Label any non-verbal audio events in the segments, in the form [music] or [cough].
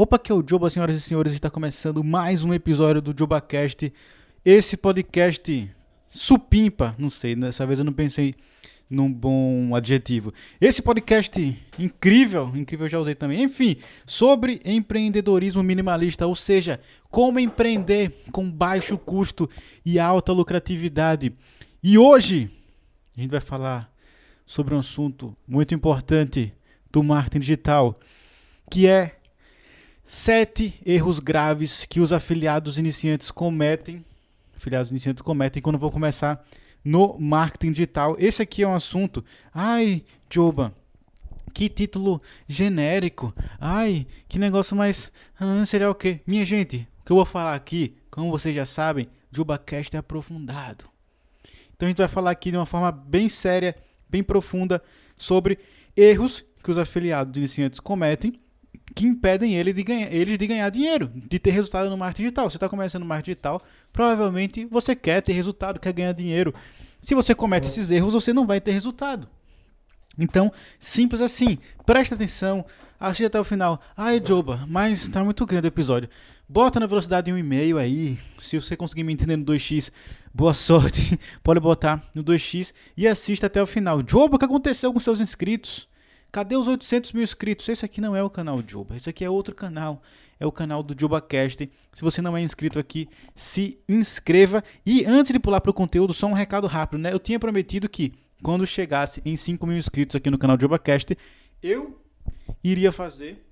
Opa, aqui é o Joba, senhoras e senhores, está começando mais um episódio do JobaCast. Esse podcast supimpa, não sei, dessa vez eu não pensei num bom adjetivo. Esse podcast incrível, incrível eu já usei também. Enfim, sobre empreendedorismo minimalista, ou seja, como empreender com baixo custo e alta lucratividade. E hoje a gente vai falar sobre um assunto muito importante do marketing digital, que é sete erros graves que os afiliados iniciantes cometem, afiliados iniciantes cometem quando vão começar no marketing digital. Esse aqui é um assunto. Ai, Joba, que título genérico. Ai, que negócio mais. Ah, seria o quê? Minha gente, o que eu vou falar aqui, como vocês já sabem, JubaCast é aprofundado. Então a gente vai falar aqui de uma forma bem séria, bem profunda, sobre erros que os afiliados iniciantes cometem que impedem ele de ganhar, eles de ganhar dinheiro, de ter resultado no marketing digital. Você está começando no marketing digital, provavelmente você quer ter resultado, quer ganhar dinheiro. Se você comete esses erros, você não vai ter resultado. Então, simples assim. Presta atenção, assista até o final. Ai, Joba, mas está muito grande o episódio. Bota na velocidade 1,5 aí. Se você conseguir me entender no 2x, boa sorte. [laughs] Pode botar no 2x e assista até o final. Joba, o que aconteceu com seus inscritos? Cadê os 800 mil inscritos? Esse aqui não é o canal Juba, esse aqui é outro canal. É o canal do JubaCast. Se você não é inscrito aqui, se inscreva. E antes de pular para o conteúdo, só um recado rápido, né? Eu tinha prometido que quando chegasse em 5 mil inscritos aqui no canal JubaCast, eu iria fazer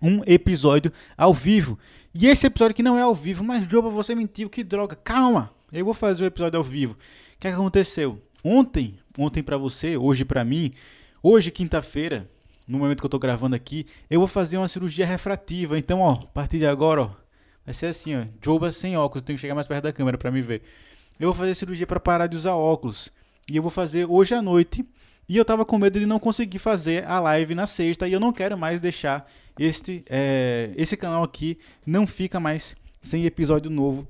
um episódio ao vivo. E esse episódio aqui não é ao vivo, mas Juba, você mentiu, que droga. Calma, eu vou fazer o um episódio ao vivo. O que aconteceu? Ontem, ontem para você, hoje para mim, Hoje, quinta-feira, no momento que eu estou gravando aqui, eu vou fazer uma cirurgia refrativa. Então, ó, a partir de agora, ó, vai ser assim, ó, Joba sem óculos, eu tenho que chegar mais perto da câmera para me ver. Eu vou fazer cirurgia para parar de usar óculos. E eu vou fazer hoje à noite. E eu tava com medo de não conseguir fazer a live na sexta. E eu não quero mais deixar este, é, esse canal aqui. Não fica mais sem episódio novo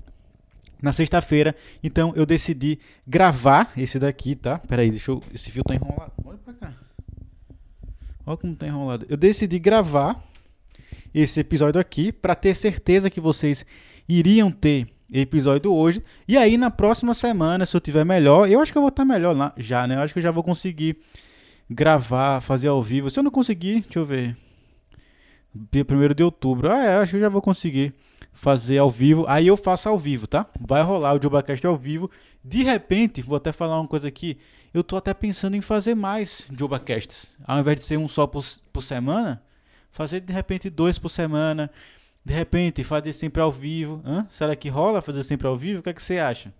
na sexta-feira. Então eu decidi gravar esse daqui, tá? Peraí, deixa eu. Esse fio tá enrolado. Olha pra cá. Olha como tá enrolado. Eu decidi gravar esse episódio aqui para ter certeza que vocês iriam ter episódio hoje. E aí na próxima semana, se eu tiver melhor, eu acho que eu vou estar melhor lá, já, né? Eu acho que eu já vou conseguir gravar, fazer ao vivo. Se eu não conseguir, deixa eu ver. Dia 1 de outubro. Ah, é, acho que eu já vou conseguir fazer ao vivo. Aí eu faço ao vivo, tá? Vai rolar o JobaCast ao vivo. De repente, vou até falar uma coisa aqui. Eu tô até pensando em fazer mais JobaCasts. Ao invés de ser um só por, por semana, fazer de repente dois por semana. De repente, fazer sempre ao vivo. Hã? Será que rola fazer sempre ao vivo? O que, é que você acha?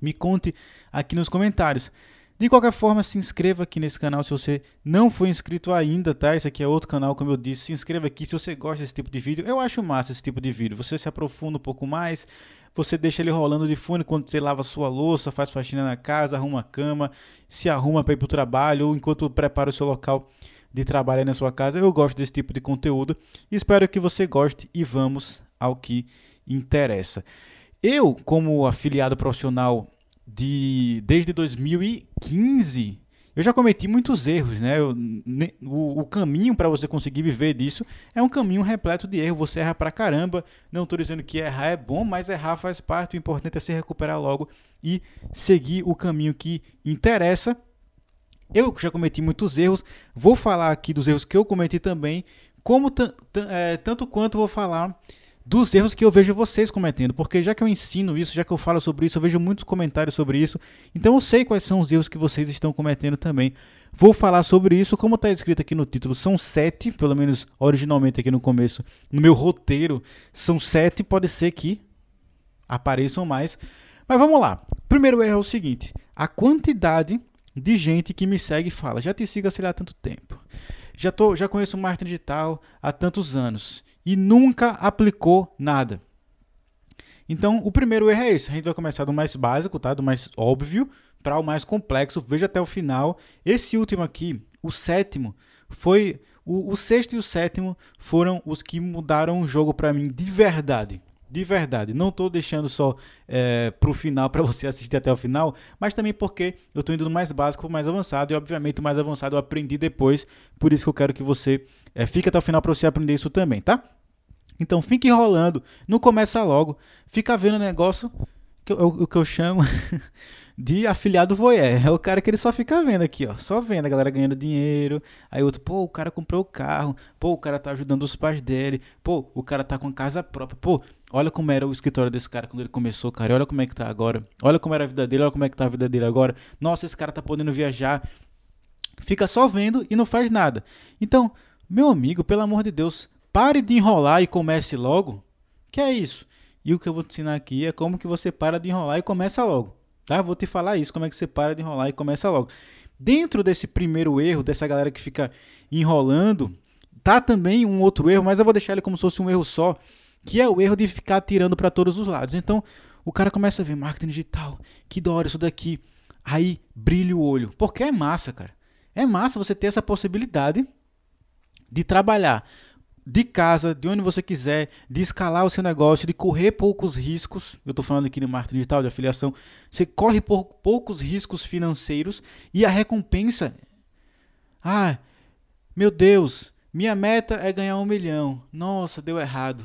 Me conte aqui nos comentários. De qualquer forma, se inscreva aqui nesse canal se você não for inscrito ainda, tá? Esse aqui é outro canal, como eu disse. Se inscreva aqui se você gosta desse tipo de vídeo. Eu acho massa esse tipo de vídeo. Você se aprofunda um pouco mais, você deixa ele rolando de fundo enquanto você lava sua louça, faz faxina na casa, arruma a cama, se arruma para ir para o trabalho ou enquanto prepara o seu local de trabalho na sua casa. Eu gosto desse tipo de conteúdo espero que você goste e vamos ao que interessa. Eu, como afiliado profissional de desde 2015 eu já cometi muitos erros, né? Eu, ne, o, o, caminho para você conseguir viver disso é um caminho repleto de erro. Você erra pra caramba. Não estou dizendo que errar é bom, mas errar faz parte. O importante é se recuperar logo e seguir o caminho que interessa. Eu já cometi muitos erros. Vou falar aqui dos erros que eu cometi também, como é, tanto quanto vou falar dos erros que eu vejo vocês cometendo, porque já que eu ensino isso, já que eu falo sobre isso, eu vejo muitos comentários sobre isso, então eu sei quais são os erros que vocês estão cometendo também. Vou falar sobre isso, como está escrito aqui no título, são sete, pelo menos originalmente aqui no começo, no meu roteiro, são sete, pode ser que apareçam mais. Mas vamos lá. Primeiro erro é o seguinte: a quantidade de gente que me segue e fala, já te sigo sei lá há tanto tempo. Já, tô, já conheço o marketing digital há tantos anos e nunca aplicou nada. Então, o primeiro erro é esse. A gente vai começar do mais básico, tá? Do mais óbvio para o mais complexo. Veja até o final. Esse último aqui, o sétimo, foi o, o sexto e o sétimo foram os que mudaram o jogo para mim de verdade. De verdade, não estou deixando só é, para o final [laughs] para você assistir até o final, mas também porque eu estou indo do mais básico para o mais avançado e obviamente o mais avançado eu aprendi depois, por isso que eu quero que você é, fique até o final para você aprender isso também, tá? Então fica enrolando, não começa logo, fica vendo o negócio, que eu, o que eu chamo [laughs] de afiliado voyeur. É o cara que ele só fica vendo aqui, ó, só vendo a galera ganhando dinheiro. Aí outro, pô, o cara comprou o carro, pô, o cara tá ajudando os pais dele, pô, o cara tá com casa própria, pô, olha como era o escritório desse cara quando ele começou, cara, olha como é que tá agora. Olha como era a vida dele, olha como é que tá a vida dele agora. Nossa, esse cara tá podendo viajar. Fica só vendo e não faz nada. Então, meu amigo, pelo amor de Deus, Pare de enrolar e comece logo. Que é isso? E o que eu vou te ensinar aqui é como que você para de enrolar e começa logo. Tá? Vou te falar isso, como é que você para de enrolar e começa logo. Dentro desse primeiro erro, dessa galera que fica enrolando, tá também um outro erro, mas eu vou deixar ele como se fosse um erro só, que é o erro de ficar tirando para todos os lados. Então, o cara começa a ver marketing digital, que da hora isso daqui. Aí brilha o olho. Porque é massa, cara. É massa você ter essa possibilidade de trabalhar de casa, de onde você quiser, de escalar o seu negócio, de correr poucos riscos. Eu estou falando aqui no marketing digital, de afiliação. Você corre por poucos riscos financeiros e a recompensa. Ah, meu Deus, minha meta é ganhar um milhão. Nossa, deu errado.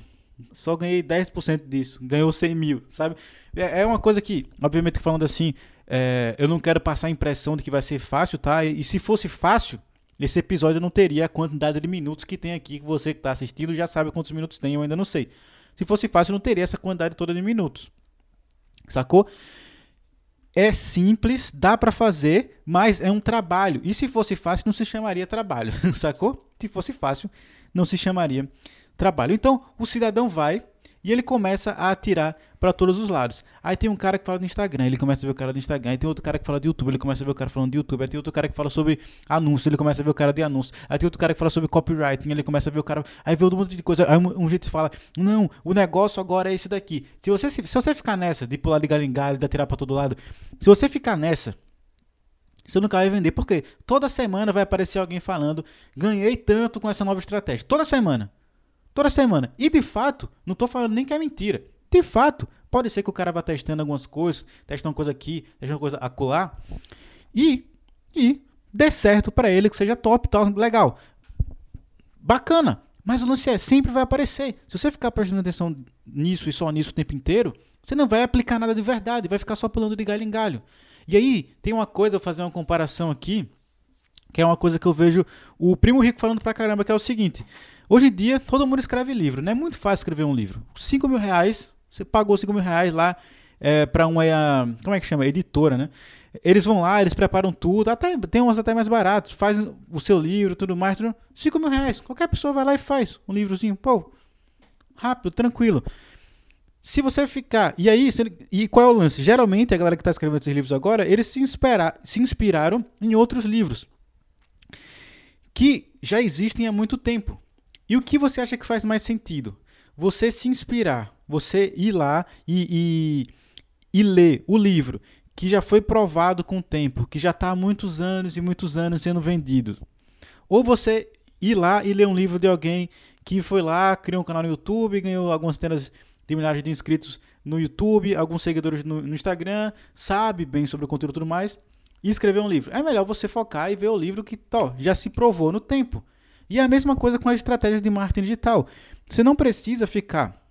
Só ganhei 10% disso. Ganhou 100 mil, sabe? É, é uma coisa que, obviamente, falando assim, é, eu não quero passar a impressão de que vai ser fácil, tá? E, e se fosse fácil, esse episódio não teria a quantidade de minutos que tem aqui, que você que está assistindo já sabe quantos minutos tem, eu ainda não sei. Se fosse fácil, não teria essa quantidade toda de minutos. Sacou? É simples, dá para fazer, mas é um trabalho. E se fosse fácil, não se chamaria trabalho, [laughs] sacou? Se fosse fácil, não se chamaria trabalho. Então, o cidadão vai, e ele começa a atirar para todos os lados. Aí tem um cara que fala do Instagram, ele começa a ver o cara do Instagram. Aí tem outro cara que fala de YouTube, ele começa a ver o cara falando de YouTube. Aí tem outro cara que fala sobre anúncio, ele começa a ver o cara de anúncio. Aí tem outro cara que fala sobre copywriting, ele começa a ver o cara. Aí vê um monte de coisa. Aí um, um jeito fala: Não, o negócio agora é esse daqui. Se você, se, se você ficar nessa, de pular de galho em galho, de atirar para todo lado, se você ficar nessa, você nunca vai vender. Porque toda semana vai aparecer alguém falando: ganhei tanto com essa nova estratégia. Toda semana. Toda semana. E de fato, não estou falando nem que é mentira. De fato, pode ser que o cara vá testando algumas coisas, testando uma coisa aqui, testando uma coisa acolá, e, e dê certo para ele, que seja top, tal, legal. Bacana. Mas o lance é, sempre vai aparecer. Se você ficar prestando atenção nisso e só nisso o tempo inteiro, você não vai aplicar nada de verdade, vai ficar só pulando de galho em galho. E aí, tem uma coisa, eu vou fazer uma comparação aqui, que é uma coisa que eu vejo o primo rico falando pra caramba, que é o seguinte. Hoje em dia, todo mundo escreve livro, não é muito fácil escrever um livro. 5 mil reais, você pagou 5 mil reais lá é, para uma, como é que chama? Editora, né? Eles vão lá, eles preparam tudo, até tem umas até mais baratos, faz o seu livro, tudo mais, tudo, 5 mil reais. Qualquer pessoa vai lá e faz um livrozinho, pô, rápido, tranquilo. Se você ficar. E aí, e qual é o lance? Geralmente, a galera que está escrevendo esses livros agora, eles se, inspira, se inspiraram em outros livros que já existem há muito tempo. E o que você acha que faz mais sentido? Você se inspirar, você ir lá e, e, e ler o livro que já foi provado com o tempo, que já está há muitos anos e muitos anos sendo vendido. Ou você ir lá e ler um livro de alguém que foi lá, criou um canal no YouTube, ganhou algumas centenas de milhares de inscritos no YouTube, alguns seguidores no, no Instagram, sabe bem sobre o conteúdo e tudo mais, e escrever um livro. É melhor você focar e ver o livro que tó, já se provou no tempo. E é a mesma coisa com as estratégias de marketing digital. Você não precisa ficar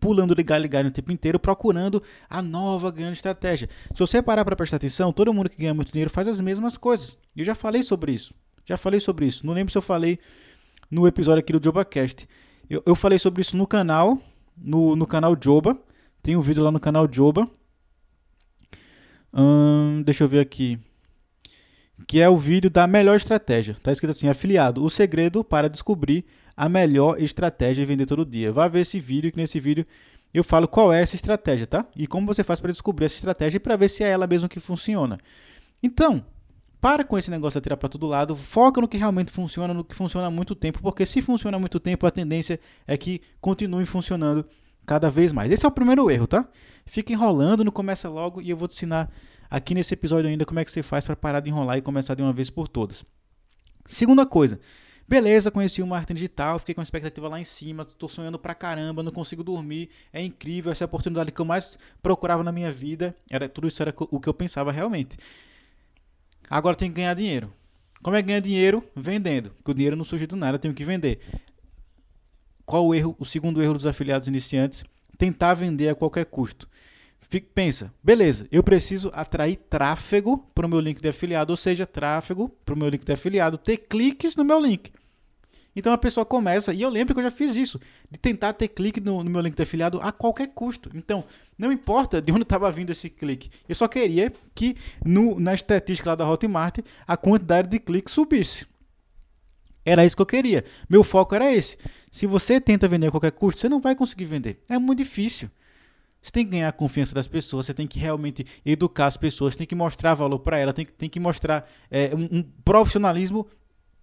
pulando em galho o tempo inteiro procurando a nova grande estratégia. Se você parar para prestar atenção, todo mundo que ganha muito dinheiro faz as mesmas coisas. Eu já falei sobre isso. Já falei sobre isso. Não lembro se eu falei no episódio aqui do JobaCast. Eu, eu falei sobre isso no canal, no, no canal Joba. Tem um vídeo lá no canal Joba. Hum, deixa eu ver aqui que é o vídeo da melhor estratégia. Está escrito assim: afiliado, o segredo para descobrir a melhor estratégia e vender todo dia. Vá ver esse vídeo, que nesse vídeo eu falo qual é essa estratégia, tá? E como você faz para descobrir essa estratégia e para ver se é ela mesmo que funciona. Então, para com esse negócio de tirar para todo lado, foca no que realmente funciona, no que funciona há muito tempo, porque se funciona há muito tempo, a tendência é que continue funcionando cada vez mais. Esse é o primeiro erro, tá? Fica enrolando, não começa logo e eu vou te ensinar aqui nesse episódio ainda como é que você faz para parar de enrolar e começar de uma vez por todas. Segunda coisa, beleza, conheci o marketing digital, fiquei com a expectativa lá em cima, estou sonhando pra caramba, não consigo dormir, é incrível, essa é a oportunidade que eu mais procurava na minha vida, era tudo isso era o que eu pensava realmente. Agora tem que ganhar dinheiro. Como é que ganha dinheiro? Vendendo. Porque o dinheiro não surge do nada, eu tenho que vender. qual o erro, o segundo erro dos afiliados iniciantes? Tentar vender a qualquer custo. Fique, pensa, beleza, eu preciso atrair tráfego para o meu link de afiliado, ou seja, tráfego para o meu link de afiliado, ter cliques no meu link. Então a pessoa começa, e eu lembro que eu já fiz isso, de tentar ter clique no, no meu link de afiliado a qualquer custo. Então, não importa de onde estava vindo esse clique, eu só queria que no, na estatística lá da Hotmart a quantidade de cliques subisse. Era isso que eu queria. Meu foco era esse. Se você tenta vender a qualquer custo, você não vai conseguir vender. É muito difícil. Você tem que ganhar a confiança das pessoas, você tem que realmente educar as pessoas, tem que mostrar valor para elas, tem que, tem que mostrar é, um, um profissionalismo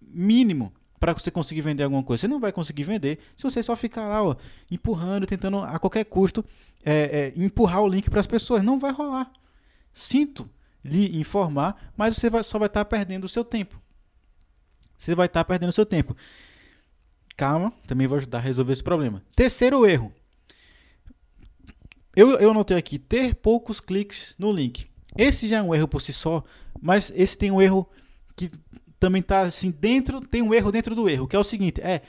mínimo para você conseguir vender alguma coisa. Você não vai conseguir vender se você só ficar lá, ó, empurrando, tentando a qualquer custo é, é, empurrar o link para as pessoas. Não vai rolar. Sinto lhe informar, mas você vai, só vai estar tá perdendo o seu tempo. Você vai estar tá perdendo o seu tempo. Calma, também vou ajudar a resolver esse problema. Terceiro erro. Eu, eu anotei aqui, ter poucos cliques no link. Esse já é um erro por si só, mas esse tem um erro que também está assim dentro, tem um erro dentro do erro, que é o seguinte, é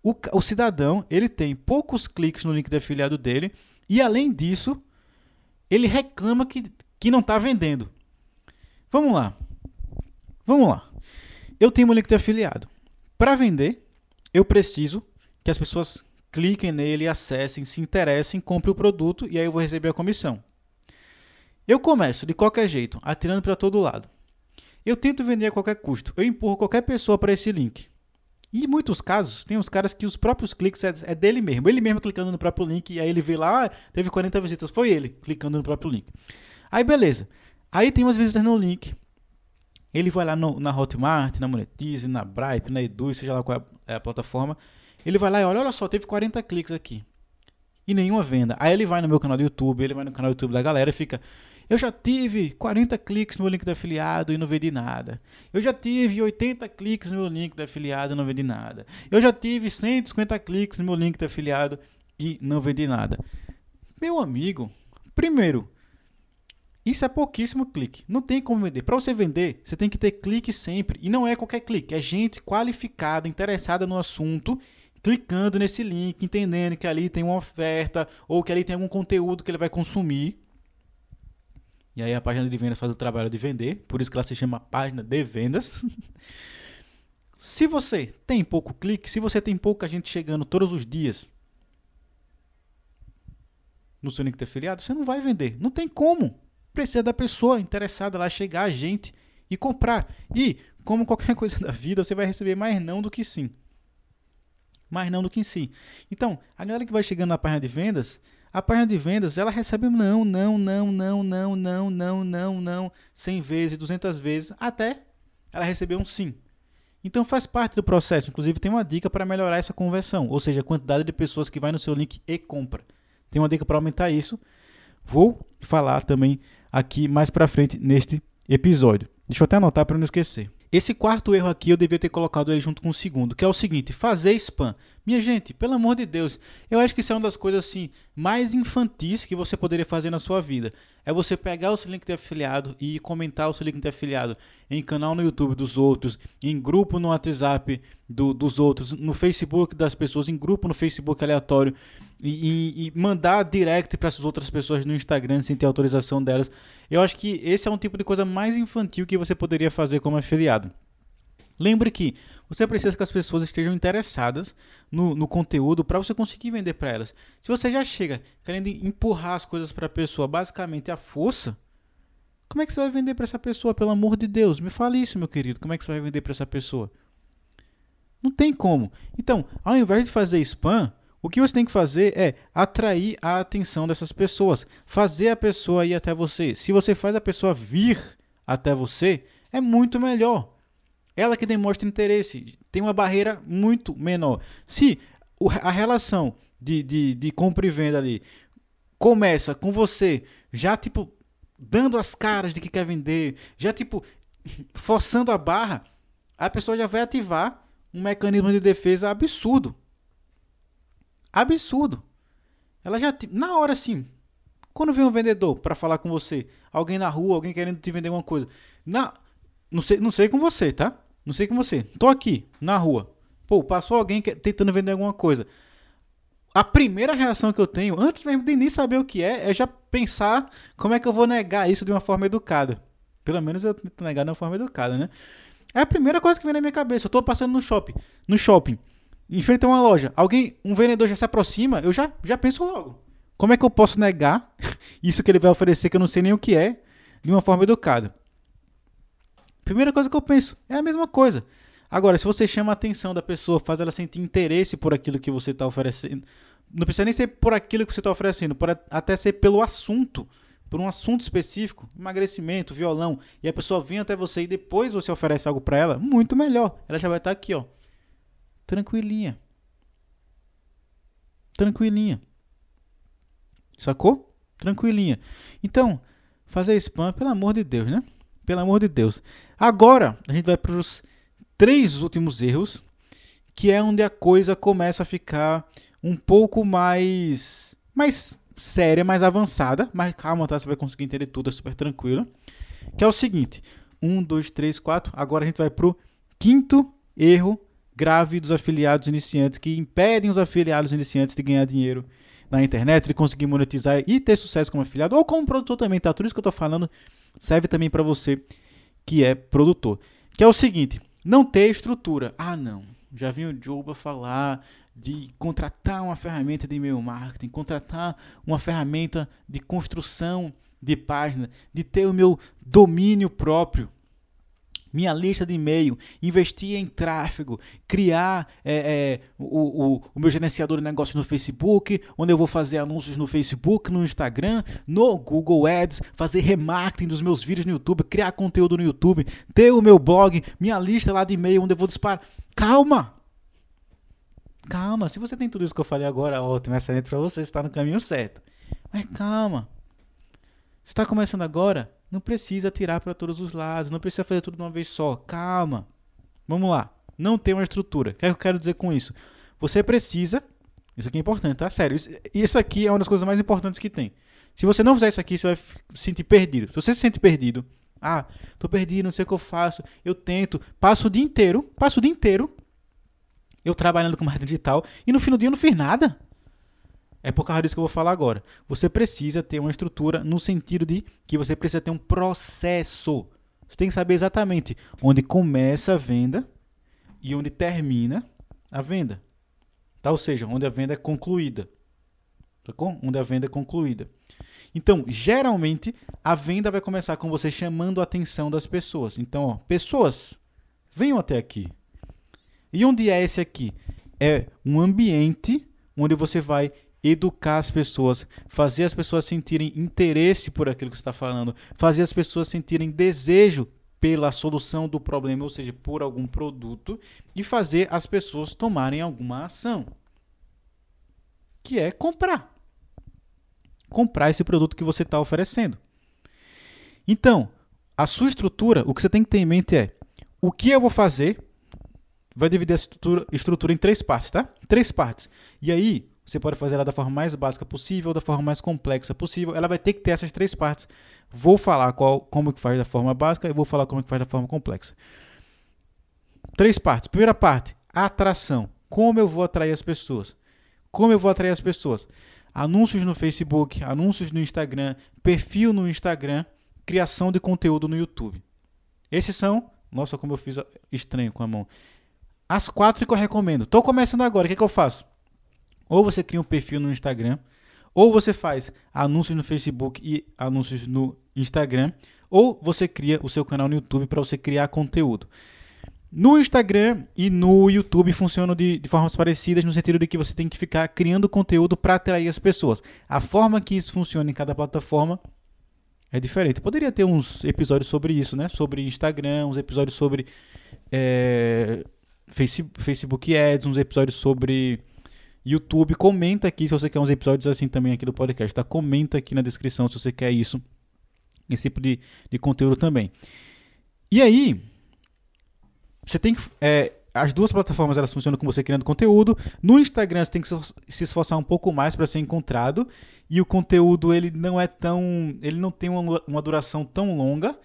o, o cidadão, ele tem poucos cliques no link de afiliado dele e além disso, ele reclama que, que não está vendendo. Vamos lá. Vamos lá. Eu tenho um link de afiliado. Para vender, eu preciso que as pessoas cliquem nele, acessem, se interessem, comprem o produto e aí eu vou receber a comissão. Eu começo de qualquer jeito, atirando para todo lado. Eu tento vender a qualquer custo. Eu empurro qualquer pessoa para esse link. E em muitos casos, tem uns caras que os próprios cliques é, é, dele mesmo. Ele mesmo clicando no próprio link, e aí ele vê lá, ah, teve 40 visitas. Foi ele clicando no próprio link. Aí beleza. Aí tem umas visitas no link. Ele vai lá no, na Hotmart, na Monetize, na Bripe, na Edu, seja lá qual é a plataforma. Ele vai lá e olha, olha só, teve 40 cliques aqui. E nenhuma venda. Aí ele vai no meu canal do YouTube, ele vai no canal do YouTube da galera e fica. Eu já tive 40 cliques no meu link de afiliado e não vendi nada. Eu já tive 80 cliques no meu link de afiliado e não vendi nada. Eu já tive 150 cliques no meu link de afiliado e não vendi nada. Meu amigo, primeiro, isso é pouquíssimo clique. Não tem como vender. Para você vender, você tem que ter clique sempre. E não é qualquer clique, é gente qualificada, interessada no assunto, clicando nesse link, entendendo que ali tem uma oferta ou que ali tem algum conteúdo que ele vai consumir e aí a página de vendas faz o trabalho de vender, por isso que ela se chama página de vendas. [laughs] se você tem pouco clique, se você tem pouca gente chegando todos os dias no seu link de afiliado, você não vai vender. Não tem como. Precisa da pessoa interessada lá chegar, a gente e comprar. E, como qualquer [laughs] coisa da vida, você vai receber mais não do que sim. Mais não do que sim. Então, a galera que vai chegando na página de vendas, a página de vendas, ela recebe não, não, não, não, não, não, não, não, não, 100 vezes, 200 vezes, até ela receber um sim. Então faz parte do processo. Inclusive tem uma dica para melhorar essa conversão, ou seja, a quantidade de pessoas que vai no seu link e compra. Tem uma dica para aumentar isso. Vou falar também aqui mais para frente neste episódio. Deixa eu até anotar para não esquecer. Esse quarto erro aqui eu devia ter colocado ele junto com o segundo, que é o seguinte: fazer spam. Minha gente, pelo amor de Deus, eu acho que isso é uma das coisas assim mais infantis que você poderia fazer na sua vida. É você pegar o seu link de afiliado e comentar o seu link de afiliado em canal no YouTube dos outros, em grupo no WhatsApp do, dos outros, no Facebook das pessoas, em grupo no Facebook aleatório e, e, mandar direct para essas outras pessoas no Instagram sem ter autorização delas. Eu acho que esse é um tipo de coisa mais infantil que você poderia fazer como afiliado. Lembre que você precisa que as pessoas estejam interessadas no, no conteúdo para você conseguir vender para elas. Se você já chega querendo empurrar as coisas para a pessoa basicamente à força, como é que você vai vender para essa pessoa? Pelo amor de Deus, me fale isso, meu querido. Como é que você vai vender para essa pessoa? Não tem como. Então, ao invés de fazer spam, o que você tem que fazer é atrair a atenção dessas pessoas, fazer a pessoa ir até você. Se você faz a pessoa vir até você, é muito melhor. Ela que demonstra interesse tem uma barreira muito menor. Se a relação de, de, de compra e venda ali começa com você já tipo dando as caras de que quer vender, já tipo forçando a barra, a pessoa já vai ativar um mecanismo de defesa absurdo. Absurdo. Ela já na hora sim. Quando vem um vendedor para falar com você, alguém na rua, alguém querendo te vender uma coisa, na não sei, não sei com você, tá? Não sei com você. Tô aqui, na rua. Pô, passou alguém tentando vender alguma coisa. a primeira reação que eu tenho, antes mesmo de nem saber o que é, é já pensar como é que eu vou negar isso de uma forma educada. Pelo menos eu tento negar de uma forma educada, né? É a primeira coisa que vem na minha cabeça. Eu tô passando no shopping, no shopping, em frente a uma loja. Alguém, um vendedor já se aproxima, eu já, já penso logo. Como é que eu posso negar [laughs] isso que ele vai oferecer que eu não sei nem o que é, de uma forma educada? Primeira coisa que eu penso é a mesma coisa. Agora, se você chama a atenção da pessoa, faz ela sentir interesse por aquilo que você está oferecendo, não precisa nem ser por aquilo que você está oferecendo, pode até ser pelo assunto por um assunto específico, emagrecimento, violão, e a pessoa vem até você e depois você oferece algo para ela, muito melhor. Ela já vai estar tá aqui, ó, tranquilinha. Tranquilinha. Sacou? Tranquilinha. Então, fazer spam, pelo amor de Deus, né? Pelo amor de Deus. Agora, a gente vai para os três últimos erros, que é onde a coisa começa a ficar um pouco mais mais séria, mais avançada, mas calma, tá? Você vai conseguir entender tudo, é super tranquilo. Que é o seguinte: um, dois, três, quatro. Agora a gente vai pro quinto erro grave dos afiliados iniciantes que impedem os afiliados iniciantes de ganhar dinheiro na internet, de conseguir monetizar e ter sucesso como afiliado ou como produtor também, tá? Tudo isso que eu tô falando serve também para você que é produtor. Que é o seguinte: não ter estrutura. Ah, não. Já vi o Joba falar de contratar uma ferramenta de e-mail marketing, contratar uma ferramenta de construção de página, de ter o meu domínio próprio, minha lista de e-mail, investir em tráfego, criar é, é, o, o, o, meu gerenciador de negócios no Facebook, onde eu vou fazer anúncios no Facebook, no Instagram, no Google Ads, fazer remarketing dos meus vídeos no YouTube, criar conteúdo no YouTube, ter o meu blog, minha lista lá de e-mail, onde eu vou disparar. Calma! Calma, se você tem tudo isso que eu falei agora, ótimo, excelente para você, está no caminho certo. Mas calma. Está começando agora? Não precisa tirar para todos os lados, não precisa fazer tudo de uma vez só. Calma. Vamos lá. Não tem uma estrutura. O que, é que eu quero dizer com isso? Você precisa. Isso aqui é importante, tá? Sério. Isso, isso aqui é uma das coisas mais importantes que tem. Se você não fizer isso aqui, você vai se sentir perdido. Se você se sente perdido, ah, tô perdido, não sei o que eu faço, eu tento, passo o dia inteiro, passo o dia inteiro eu trabalhando com marketing digital e no fim do dia eu não fiz nada. É por causa disso que eu vou falar agora. Você precisa ter uma estrutura no sentido de que você precisa ter um processo. Você tem que saber exatamente onde começa a venda e onde termina a venda. Tá? Ou seja, onde a venda é concluída. Sacou? Onde a venda é concluída. Então, geralmente, a venda vai começar com você chamando a atenção das pessoas. Então, ó, pessoas, venham até aqui. E onde é esse aqui? É um ambiente onde você vai educar as pessoas, fazer as pessoas sentirem interesse por aquilo que você está falando, fazer as pessoas sentirem desejo pela solução do problema, ou seja, por algum produto, e fazer as pessoas tomarem alguma ação, que é comprar. Comprar esse produto que você está oferecendo. Então, a sua estrutura, o que você tem que ter em mente é o que eu vou fazer vai dividir a estrutura, estrutura em três partes, tá? Três partes. E aí, você pode fazer ela da forma mais básica possível, da forma mais complexa possível. Ela vai ter que ter essas três partes. Vou falar qual, como que faz da forma básica e vou falar como que faz da forma complexa. Três partes. Primeira parte, atração. Como eu vou atrair as pessoas? Como eu vou atrair as pessoas? Anúncios no Facebook, anúncios no Instagram, perfil no Instagram, criação de conteúdo no YouTube. Esses são, nossa, como eu fiz estranho com a mão. As quatro que eu recomendo. Estou começando agora, o que, que eu faço? Ou você cria um perfil no Instagram, ou você faz anúncios no Facebook e anúncios no Instagram, ou você cria o seu canal no YouTube para você criar conteúdo. No Instagram e no YouTube funcionam de, de, formas parecidas, no sentido de que você tem que ficar criando conteúdo para atrair as pessoas. A forma que isso funciona em cada plataforma é diferente. poderia ter uns episódios sobre isso, né? Sobre Instagram, uns episódios sobre é, Facebook Ads, uns episódios sobre YouTube. Comenta aqui se você quer uns episódios assim também aqui do podcast, tá? Comenta aqui na descrição se você quer isso, esse tipo de, de conteúdo também. E aí, você tem que. É, as duas plataformas elas funcionam com você criando conteúdo. No Instagram você tem que se esforçar um pouco mais para ser encontrado e o conteúdo ele não é tão, ele não tem uma, uma duração tão longa.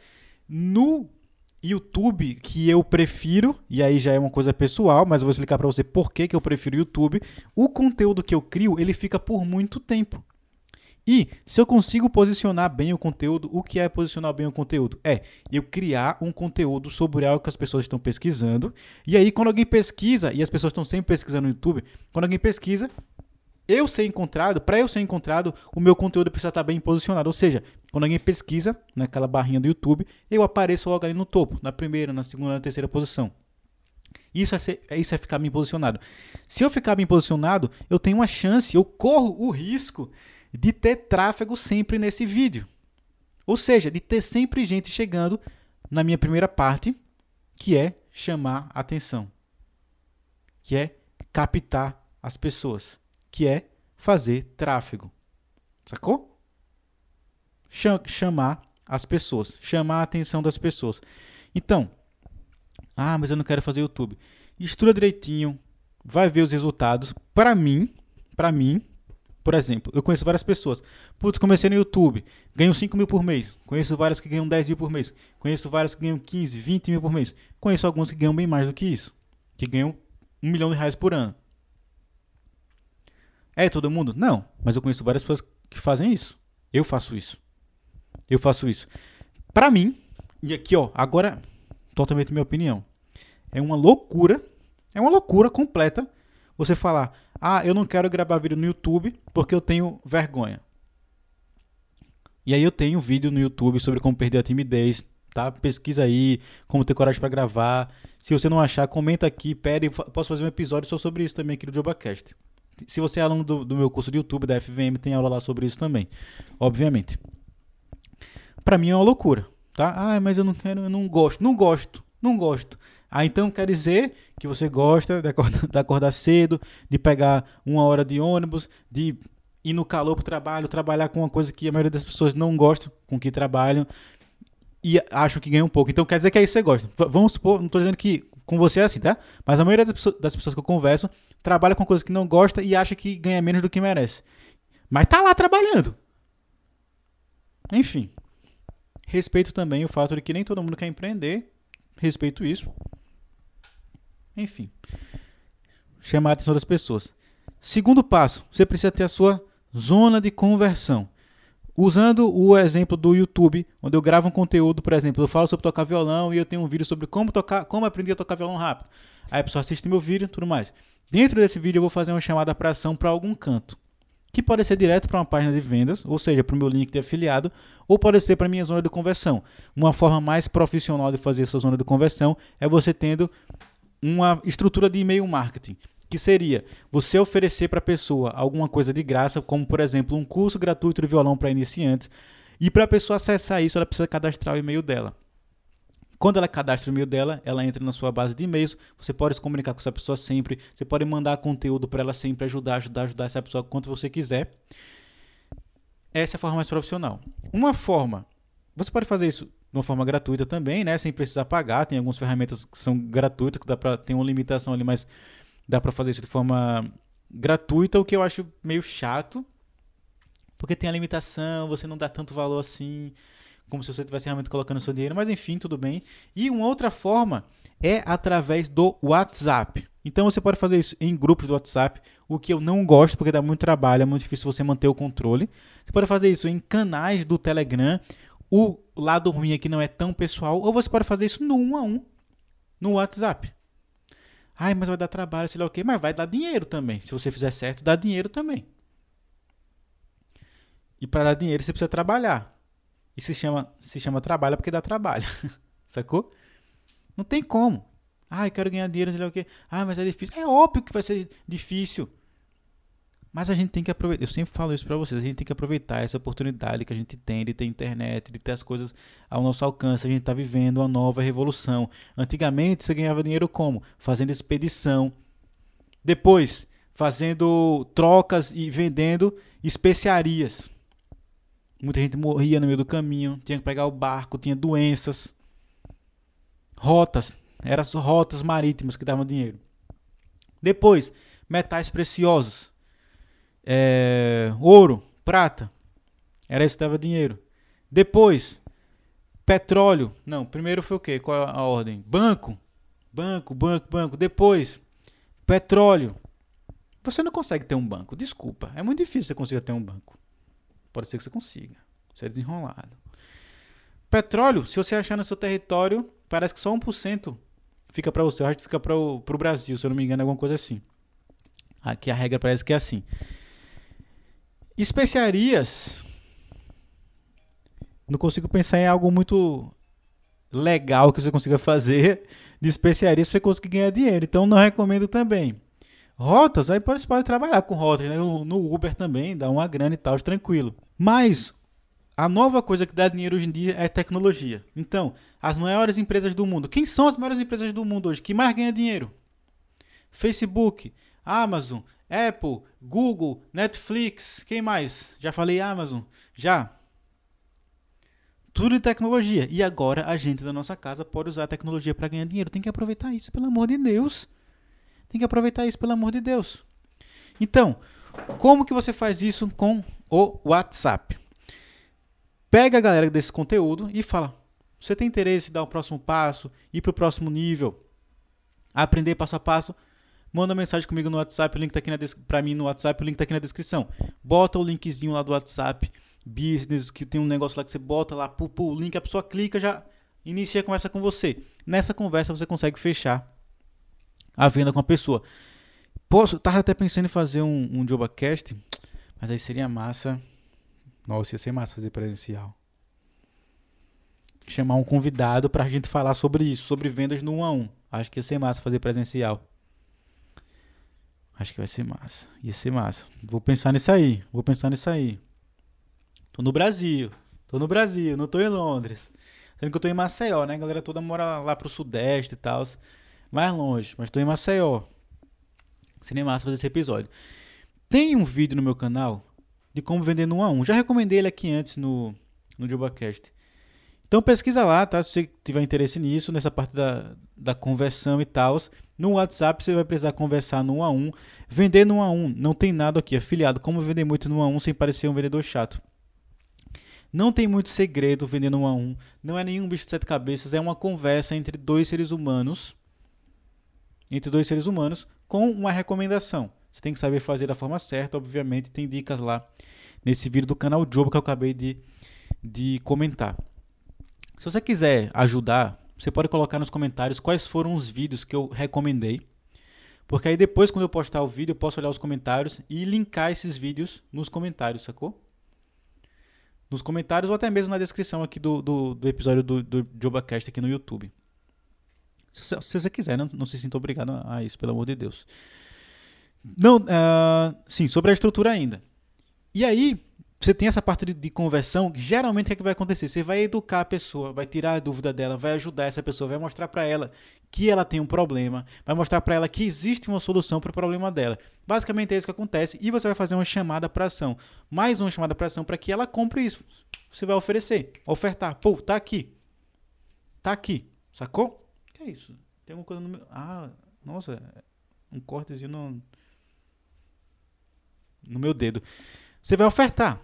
No YouTube que eu prefiro, e aí já é uma coisa pessoal, mas eu vou explicar para você por que, que eu prefiro YouTube. O conteúdo que eu crio, ele fica por muito tempo. E se eu consigo posicionar bem o conteúdo, o que é posicionar bem o conteúdo? É eu criar um conteúdo sobre algo que as pessoas estão pesquisando. E aí, quando alguém pesquisa, e as pessoas estão sempre pesquisando no YouTube, quando alguém pesquisa, eu ser encontrado, para eu ser encontrado, o meu conteúdo precisa estar bem posicionado. Ou seja, quando alguém pesquisa naquela barrinha do YouTube, eu apareço logo ali no topo, na primeira, na segunda, na terceira posição. Isso é, ser, isso é ficar bem posicionado. Se eu ficar bem posicionado, eu tenho uma chance, eu corro o risco de ter tráfego sempre nesse vídeo. Ou seja, de ter sempre gente chegando na minha primeira parte, que é chamar atenção, que é captar as pessoas, que é fazer tráfego. Sacou? Chamar as pessoas, chamar a atenção das pessoas. Então, ah, mas eu não quero fazer YouTube. Estuda direitinho, vai ver os resultados. Para mim, para mim, por exemplo, eu conheço várias pessoas. Putz, comecei no YouTube, ganho 5 mil por mês. Conheço várias que ganham 10 mil por mês. Conheço várias que ganham 15, 20 mil por mês. Conheço alguns que ganham bem mais do que isso. Que ganham um milhão de reais por ano. É todo mundo? Não. Mas eu conheço várias pessoas que fazem isso. Eu faço isso. Eu faço isso. Pra mim, e aqui ó, agora, totalmente minha opinião. É uma loucura. É uma loucura completa você falar ah, eu não quero gravar vídeo no YouTube porque eu tenho vergonha. E aí eu tenho um vídeo no YouTube sobre como perder a timidez, tá? Pesquisa aí, como ter coragem para gravar. Se você não achar, comenta aqui, pede, posso fazer um episódio só sobre isso também aqui no JobaCast. Se você é aluno do, do meu curso de YouTube da FVM, tem aula lá sobre isso também, obviamente. Para mim é uma loucura, tá? Ah, mas eu não quero, eu não gosto, não gosto, não gosto. Ah, então quer dizer que você gosta de acordar, de acordar cedo, de pegar uma hora de ônibus, de ir no calor para o trabalho, trabalhar com uma coisa que a maioria das pessoas não gosta com que trabalham e acham que ganham um pouco. Então quer dizer que aí você gosta. Vamos supor, não estou dizendo que com você é assim, tá? Mas a maioria das pessoas, das pessoas que eu converso trabalha com coisas que não gosta e acha que ganha menos do que merece. Mas tá lá trabalhando. Enfim. Respeito também o fato de que nem todo mundo quer empreender. Respeito isso. Enfim, chamar a atenção das pessoas. Segundo passo, você precisa ter a sua zona de conversão. Usando o exemplo do YouTube, onde eu gravo um conteúdo, por exemplo, eu falo sobre tocar violão e eu tenho um vídeo sobre como tocar, como aprender a tocar violão rápido. Aí a pessoa assiste meu vídeo, tudo mais. Dentro desse vídeo eu vou fazer uma chamada para ação para algum canto, que pode ser direto para uma página de vendas, ou seja, para o meu link de afiliado, ou pode ser para a minha zona de conversão. Uma forma mais profissional de fazer essa zona de conversão é você tendo uma estrutura de e-mail marketing, que seria você oferecer para a pessoa alguma coisa de graça, como por exemplo um curso gratuito de violão para iniciantes, e para a pessoa acessar isso, ela precisa cadastrar o e-mail dela. Quando ela cadastra o e-mail dela, ela entra na sua base de e-mails. Você pode se comunicar com essa pessoa sempre. Você pode mandar conteúdo para ela sempre, ajudar, ajudar, ajudar essa pessoa quanto você quiser. Essa é a forma mais profissional. Uma forma, você pode fazer isso de uma forma gratuita também, né? Sem precisar pagar. Tem algumas ferramentas que são gratuitas, que dá para tem uma limitação ali, mas dá para fazer isso de forma gratuita, o que eu acho meio chato, porque tem a limitação, você não dá tanto valor assim, como se você estivesse realmente colocando seu dinheiro, mas enfim, tudo bem. E uma outra forma é através do WhatsApp. Então você pode fazer isso em grupos do WhatsApp, o que eu não gosto porque dá muito trabalho, é muito difícil você manter o controle. Você pode fazer isso em canais do Telegram, o lado ruim aqui não é tão pessoal, ou você pode fazer isso no um a um, no WhatsApp. Ai, mas vai dar trabalho, sei lá o quê, mas vai dar dinheiro também. Se você fizer certo, dá dinheiro também. E para dar dinheiro você precisa trabalhar. E se chama, se chama trabalho porque dá trabalho. [laughs] Sacou? Não tem como. Ah, eu quero ganhar dinheiro, sei lá o quê. Ah, mas é difícil. É óbvio que vai ser difícil. Mas a gente tem que aproveitar, eu sempre falo isso para vocês, a gente tem que aproveitar essa oportunidade que a gente tem de ter internet, de ter as coisas ao nosso alcance. A gente está vivendo uma nova revolução. Antigamente você ganhava dinheiro como? Fazendo expedição. Depois, fazendo trocas e vendendo especiarias. Muita gente morria no meio do caminho, tinha que pegar o barco, tinha doenças. Rotas, eram rotas marítimas que davam dinheiro. Depois, metais preciosos é, ouro, prata. Era isso que dava dinheiro. Depois, Petróleo. Não, primeiro foi o quê? Qual a ordem? Banco. Banco, banco, banco. Depois, petróleo. Você não consegue ter um banco. Desculpa. É muito difícil você conseguir ter um banco. Pode ser que você consiga. Você é desenrolado. Petróleo, se você achar no seu território, parece que só 1% fica para você. O resto fica para o Brasil, se eu não me engano, alguma coisa assim. Aqui a regra parece que é assim. Especiarias. Não consigo pensar em algo muito legal que você consiga fazer de especiarias para você conseguir ganhar dinheiro. Então não recomendo também. Rotas, aí você pode trabalhar com rotas, né? no Uber também, dá uma grana e tal, tranquilo. Mas a nova coisa que dá dinheiro hoje em dia é tecnologia. Então, as maiores empresas do mundo. Quem são as maiores empresas do mundo hoje que mais ganham dinheiro? Facebook, Amazon, Apple, Google, Netflix, quem mais? Já falei Amazon? Já. Tudo de tecnologia. E agora a gente da nossa casa pode usar a tecnologia para ganhar dinheiro. Tem que aproveitar isso, pelo amor de Deus. Tem que aproveitar isso, pelo amor de Deus. Então, como que você faz isso com o WhatsApp? Pega a galera desse conteúdo e fala: você tem interesse em dar o um próximo passo, ir para o próximo nível, aprender passo a passo? Manda mensagem comigo no WhatsApp, o link tá aqui na para mim no WhatsApp, o link tá aqui na descrição. Bota o linkzinho lá do WhatsApp Business, que tem um negócio lá que você bota lá, pu, pu, o link, a pessoa clica, já inicia a conversa com você. Nessa conversa você consegue fechar a venda com a pessoa. Posso, tava até pensando em fazer um, um Jobacast, mas aí seria massa. Nossa, ia ser massa fazer presencial. Chamar um convidado pra gente falar sobre isso, sobre vendas no 1 a 1. Acho que ia ser massa fazer presencial. Acho que vai ser massa. Ia ser massa. Vou pensar nisso aí. Vou pensar nisso aí. Tô no Brasil. Tô no Brasil, não tô em Londres. Sendo que eu tô em Maceió, né? A galera toda mora lá pro sudeste e tal. Mais longe, mas tô em Maceió. Seria massa fazer esse episódio. Tem um vídeo no meu canal de como vender no 1 a 1. Já recomendei ele aqui antes no, no JobaCast. Então pesquisa lá, tá? Se você tiver interesse nisso, nessa parte da, da conversão e tal. No WhatsApp você vai precisar conversar no 1 a 1. Vender no 1 a 1, não tem nada aqui. Afiliado, como vender muito no 1 a 1 sem parecer um vendedor chato. Não tem muito segredo vendendo um a um. Não é nenhum bicho de sete cabeças. É uma conversa entre dois seres humanos. Entre dois seres humanos com uma recomendação. Você tem que saber fazer da forma certa. Obviamente, tem dicas lá nesse vídeo do canal Job que eu acabei de, de comentar. Se você quiser ajudar, você pode colocar nos comentários quais foram os vídeos que eu recomendei. Porque aí depois, quando eu postar o vídeo, eu posso olhar os comentários e linkar esses vídeos nos comentários, sacou? nos comentários ou até mesmo na descrição aqui do, do, do episódio do, do JobaCast aqui no YouTube. Se, se, você quiser, não, não se sinta obrigado a isso, pelo amor de Deus. Não, uh, sim, sobre a estrutura ainda. E aí, você tem essa parte de, de conversão, geralmente o que, é que vai acontecer? Você vai educar a pessoa, vai tirar a dúvida dela, vai ajudar essa pessoa, vai mostrar para ela que ela tem um problema, vai mostrar para ela que existe uma solução para o problema dela. Basicamente é isso que acontece e você vai fazer uma chamada para ação, mais uma chamada para ação para que ela compre isso. Você vai oferecer, ofertar, pô, tá aqui, tá aqui, sacou? É isso? Tem uma coisa no meu, ah, nossa, um cortezinho no no meu dedo. Você vai ofertar.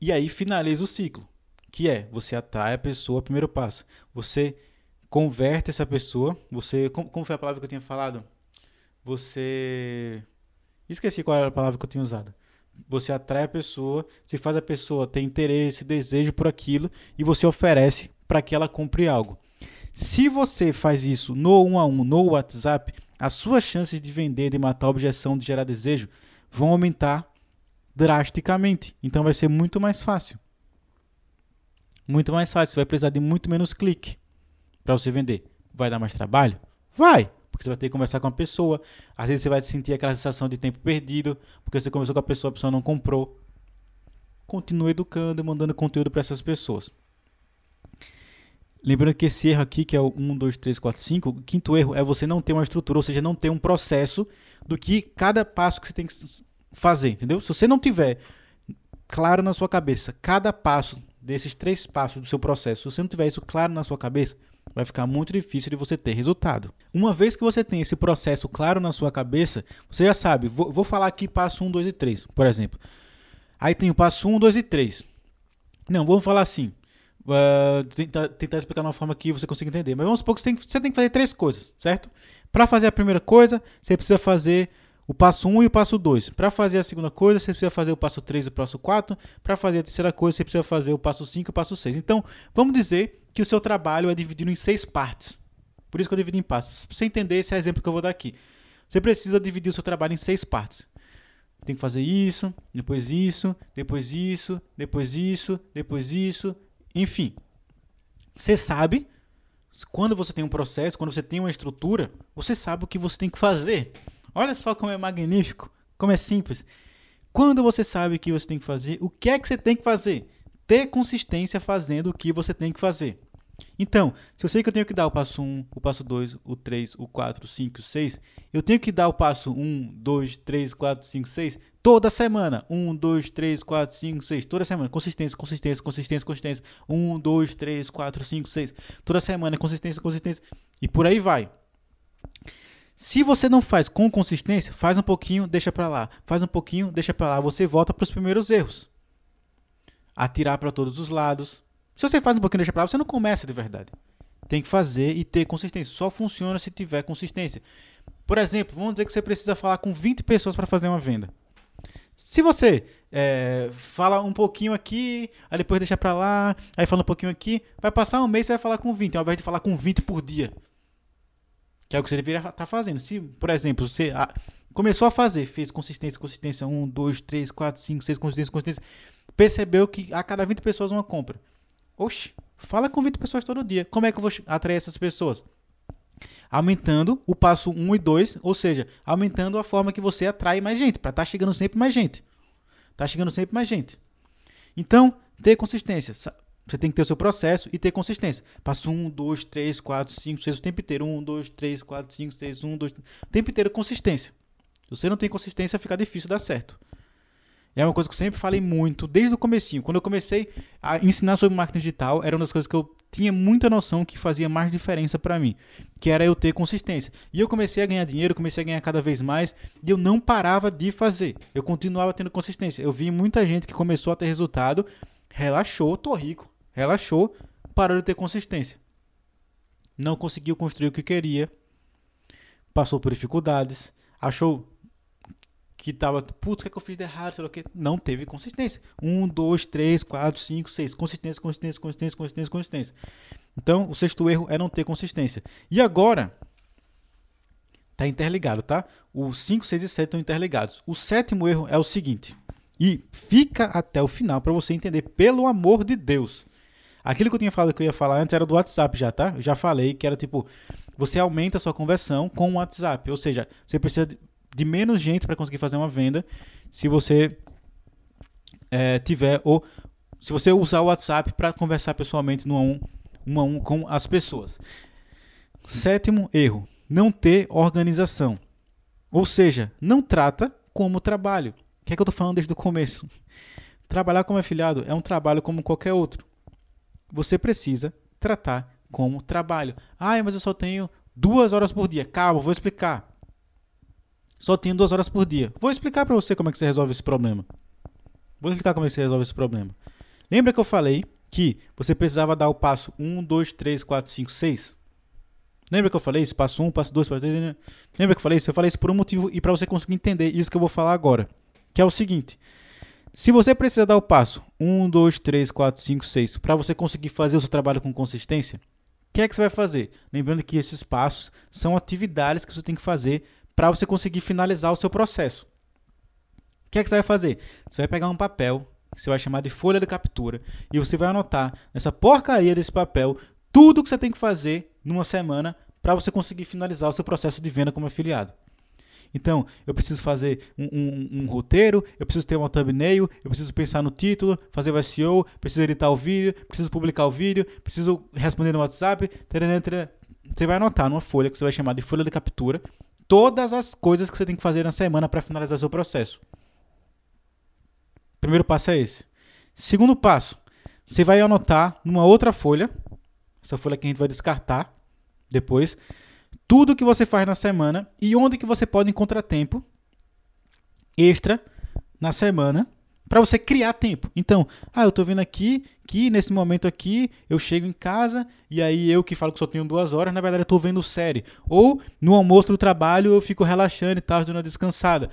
E aí finaliza o ciclo, que é você atrai a pessoa, primeiro passo. Você converte essa pessoa, você como, como foi a palavra que eu tinha falado? Você esqueci qual era a palavra que eu tinha usado. Você atrai a pessoa, se faz a pessoa ter interesse, desejo por aquilo e você oferece para que ela compre algo. Se você faz isso no um a um, no WhatsApp, as suas chances de vender, de matar a objeção, de gerar desejo vão aumentar drasticamente. Então vai ser muito mais fácil. Muito mais fácil. Você vai precisar de muito menos clique para você vender. Vai dar mais trabalho? Vai! Porque você vai ter que conversar com a pessoa. Às vezes você vai sentir aquela sensação de tempo perdido, porque você conversou com a pessoa, a pessoa não comprou. Continue educando e mandando conteúdo para essas pessoas. Lembrando que esse erro aqui, que é o 1, 2, 3, 4, 5, o quinto erro é você não ter uma estrutura, ou seja, não ter um processo do que cada passo que você tem que fazer, entendeu? Se você não tiver claro na sua cabeça cada passo desses três passos do seu processo, se você não tiver isso claro na sua cabeça, vai ficar muito difícil de você ter resultado. Uma vez que você tem esse processo claro na sua cabeça, você já sabe, vou, vou falar aqui passo 1, 2 e 3, por exemplo. Aí tem o passo 1, 2 e 3. Não, vamos falar assim. Uh, tentar, tentar explicar de uma forma que você consiga entender. Mas vamos supor que você tem, você tem que fazer três coisas, certo? Para fazer a primeira coisa, você precisa fazer o passo 1 um e o passo 2. Para fazer a segunda coisa, você precisa fazer o passo 3 e o passo 4. Para fazer a terceira coisa, você precisa fazer o passo 5 e o passo 6. Então, vamos dizer que o seu trabalho é dividido em seis partes. Por isso que eu divido em partes. Para você entender esse exemplo que eu vou dar aqui. Você precisa dividir o seu trabalho em seis partes. Tem que fazer isso, depois isso, depois isso, depois isso, depois isso, enfim. Você sabe, quando você tem um processo, quando você tem uma estrutura, você sabe o que você tem que fazer. Olha só como é magnífico, como é simples. Quando você sabe o que você tem que fazer, o que é que você tem que fazer? Ter consistência fazendo o que você tem que fazer. Então, se eu sei que eu tenho que dar o passo 1, o passo 2, o 3, o 4, o 5, o 6, eu tenho que dar o passo 1, 2, 3, 4, 5, 6 toda semana. 1, 2, 3, 4, 5, 6. Toda semana. Consistência, consistência, consistência, consistência. 1, 2, 3, 4, 5, 6. Toda semana, consistência, consistência. E por aí vai. Se você não faz com consistência, faz um pouquinho, deixa para lá. Faz um pouquinho, deixa para lá. Você volta para os primeiros erros. Atirar para todos os lados, se você faz um pouquinho deixa pra lá, você não começa de verdade. Tem que fazer e ter consistência. Só funciona se tiver consistência. Por exemplo, vamos dizer que você precisa falar com 20 pessoas para fazer uma venda. Se você é, fala um pouquinho aqui, aí depois deixa para lá, aí fala um pouquinho aqui, vai passar um mês e você vai falar com 20, ao invés de falar com 20 por dia. Que é o que você deveria estar tá fazendo. Se, por exemplo, você ah, começou a fazer, fez consistência, consistência, 1, 2, 3, 4, 5, 6, consistência, consistência, percebeu que a cada 20 pessoas uma compra. Oxe, fala com 20 pessoas todo dia. Como é que eu vou atrair essas pessoas? Aumentando o passo 1 e 2, ou seja, aumentando a forma que você atrai mais gente, para estar tá chegando sempre mais gente. Tá chegando sempre mais gente. Então, ter consistência. Você tem que ter o seu processo e ter consistência. Passo 1, 2, 3, 4, 5, 6, o tempo inteiro. 1, 2, 3, 4, 5, 6, 1, 2, 3. O tempo inteiro consistência. Se você não tem consistência, fica difícil dar certo. É uma coisa que eu sempre falei muito, desde o comecinho. Quando eu comecei a ensinar sobre marketing digital, era uma das coisas que eu tinha muita noção que fazia mais diferença para mim, que era eu ter consistência. E eu comecei a ganhar dinheiro, comecei a ganhar cada vez mais, e eu não parava de fazer. Eu continuava tendo consistência. Eu vi muita gente que começou a ter resultado, relaxou, tô rico, relaxou, parou de ter consistência. Não conseguiu construir o que queria, passou por dificuldades, achou que tava, putz, o que, é que eu fiz de errado, sei lá o que. Não teve consistência. Um, dois, três, quatro, cinco, seis. Consistência, consistência, consistência, consistência, consistência. Então, o sexto erro é não ter consistência. E agora, tá interligado, tá? Os 5, 6 e 7 estão interligados. O sétimo erro é o seguinte. E fica até o final para você entender, pelo amor de Deus. Aquilo que eu tinha falado que eu ia falar antes era do WhatsApp já, tá? Eu já falei que era tipo, você aumenta a sua conversão com o WhatsApp. Ou seja, você precisa de menos gente para conseguir fazer uma venda se você é, tiver ou se você usar o WhatsApp para conversar pessoalmente no a um, um a um com as pessoas. Sétimo erro: não ter organização. Ou seja, não trata como trabalho. O que é que eu estou falando desde o começo? [laughs] Trabalhar como afiliado é um trabalho como qualquer outro. Você precisa tratar como trabalho. Ah, mas eu só tenho duas horas por dia. Calma, vou explicar. Só tenho duas horas por dia. Vou explicar para você como é que você resolve esse problema. Vou explicar como é que você resolve esse problema. Lembra que eu falei que você precisava dar o passo 1, 2, 3, 4, 5, 6? Lembra que eu falei isso? Passo 1, passo 2, passo 3. Né? Lembra que eu falei isso? Eu falei isso por um motivo e para você conseguir entender isso que eu vou falar agora. Que é o seguinte. Se você precisa dar o passo 1, 2, 3, 4, 5, 6 para você conseguir fazer o seu trabalho com consistência, o que é que você vai fazer? Lembrando que esses passos são atividades que você tem que fazer para você conseguir finalizar o seu processo. O que é que você vai fazer? Você vai pegar um papel, que você vai chamar de folha de captura, e você vai anotar nessa porcaria desse papel tudo que você tem que fazer numa semana para você conseguir finalizar o seu processo de venda como afiliado. Então, eu preciso fazer um, um, um, roteiro, eu preciso ter uma thumbnail, eu preciso pensar no título, fazer o SEO, preciso editar o vídeo, preciso publicar o vídeo, preciso responder no WhatsApp. Tarará, tarará. Você vai anotar numa folha que você vai chamar de folha de captura todas as coisas que você tem que fazer na semana para finalizar seu processo. Primeiro passo é esse. Segundo passo, você vai anotar numa outra folha, essa folha que a gente vai descartar depois, tudo que você faz na semana e onde que você pode encontrar tempo extra na semana para você criar tempo. Então, ah, eu tô vendo aqui que nesse momento aqui eu chego em casa e aí eu que falo que só tenho duas horas, na verdade eu tô vendo série. Ou no almoço do trabalho eu fico relaxando e tal, dando uma descansada.